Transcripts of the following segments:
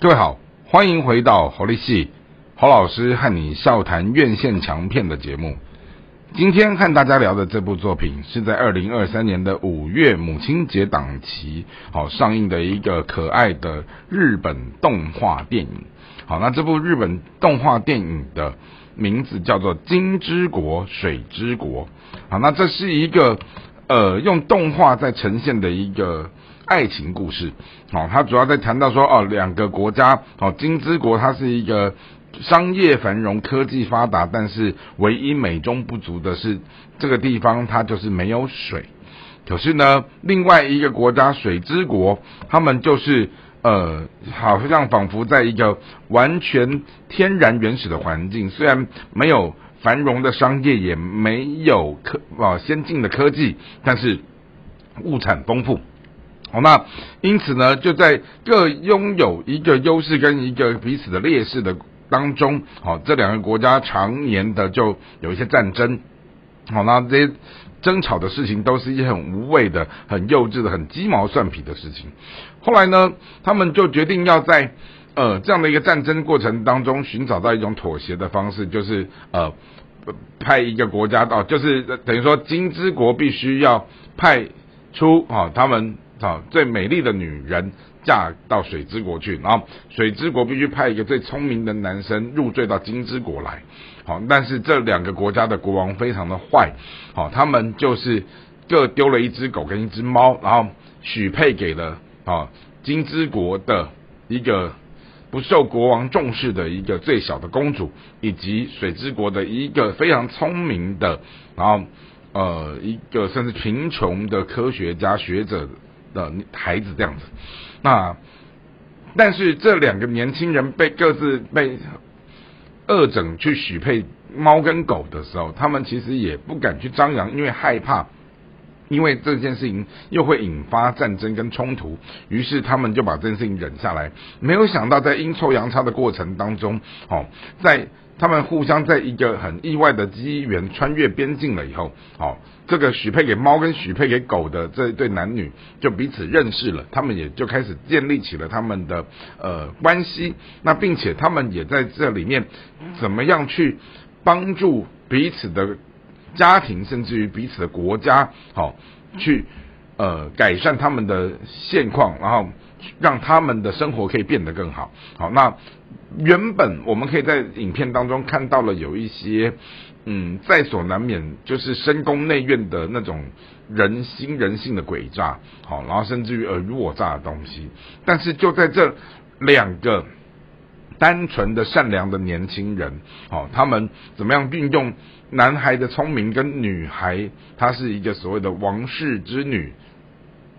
各位好，欢迎回到侯立系侯老师和你笑谈院线强片的节目。今天和大家聊的这部作品是在二零二三年的五月母亲节档期好上映的一个可爱的日本动画电影。好，那这部日本动画电影的名字叫做《金之国水之国》。好，那这是一个呃用动画在呈现的一个。爱情故事，哦，他主要在谈到说，哦，两个国家，哦，金之国它是一个商业繁荣、科技发达，但是唯一美中不足的是，这个地方它就是没有水。可是呢，另外一个国家水之国，他们就是呃，好像仿佛在一个完全天然原始的环境，虽然没有繁荣的商业，也没有科啊先进的科技，但是物产丰富。好，那因此呢，就在各拥有一个优势跟一个彼此的劣势的当中，好，这两个国家常年的就有一些战争，好，那这些争吵的事情都是一些很无谓的、很幼稚的、很鸡毛蒜皮的事情。后来呢，他们就决定要在呃这样的一个战争过程当中寻找到一种妥协的方式，就是呃派一个国家到，就是等于说金之国必须要派出啊他们。好，最美丽的女人嫁到水之国去，然后水之国必须派一个最聪明的男生入赘到金之国来。好，但是这两个国家的国王非常的坏，好，他们就是各丢了一只狗跟一只猫，然后许配给了啊金之国的一个不受国王重视的一个最小的公主，以及水之国的一个非常聪明的，然后呃一个甚至贫穷的科学家学者。的孩子这样子，那但是这两个年轻人被各自被恶整去许配猫跟狗的时候，他们其实也不敢去张扬，因为害怕，因为这件事情又会引发战争跟冲突，于是他们就把这件事情忍下来。没有想到在阴错阳差的过程当中，哦，在。他们互相在一个很意外的机缘穿越边境了以后，好，这个许配给猫跟许配给狗的这一对男女就彼此认识了，他们也就开始建立起了他们的呃关系。那并且他们也在这里面怎么样去帮助彼此的家庭，甚至于彼此的国家，好去呃改善他们的现况，然后让他们的生活可以变得更好。好，那。原本我们可以在影片当中看到了有一些，嗯，在所难免就是深宫内院的那种人心人性的诡诈，好，然后甚至于尔虞我诈的东西。但是就在这两个单纯的善良的年轻人，好，他们怎么样运用男孩的聪明跟女孩，她是一个所谓的王室之女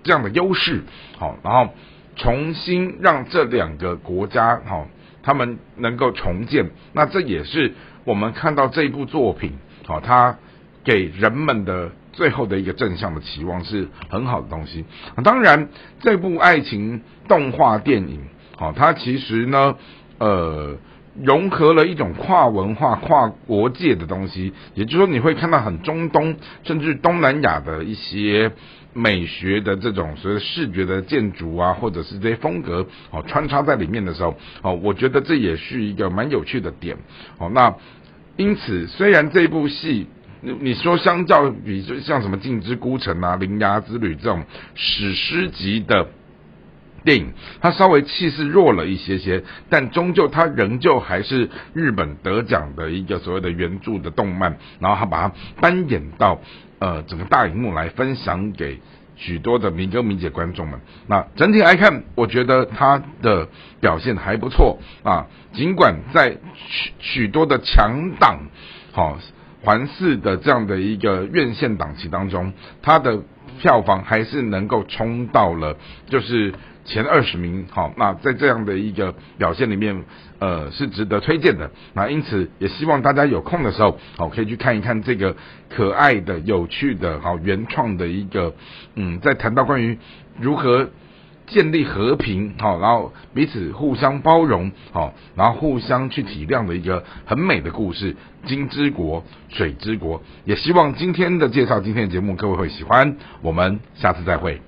这样的优势，好，然后重新让这两个国家，好。他们能够重建，那这也是我们看到这一部作品，好，它给人们的最后的一个正向的期望是很好的东西。当然，这部爱情动画电影，好，它其实呢，呃，融合了一种跨文化、跨国界的东西，也就是说，你会看到很中东，甚至东南亚的一些。美学的这种所谓视觉的建筑啊，或者是这些风格哦穿插在里面的时候哦，我觉得这也是一个蛮有趣的点哦。那因此，虽然这部戏你你说相较比就像什么《镜之孤城》啊，《铃芽之旅》这种史诗级的电影，它稍微气势弱了一些些，但终究它仍旧还是日本得奖的一个所谓的原著的动漫，然后它把它搬演到。呃，整个大荧幕来分享给许多的民歌民姐观众们。那整体来看，我觉得他的表现还不错啊。尽管在许许多的强档，好环视的这样的一个院线档期当中，它的票房还是能够冲到了，就是。前二十名，好，那在这样的一个表现里面，呃，是值得推荐的。那因此也希望大家有空的时候，好，可以去看一看这个可爱的、有趣的、好原创的一个，嗯，在谈到关于如何建立和平，好，然后彼此互相包容，好，然后互相去体谅的一个很美的故事——金之国、水之国。也希望今天的介绍，今天的节目各位会喜欢。我们下次再会。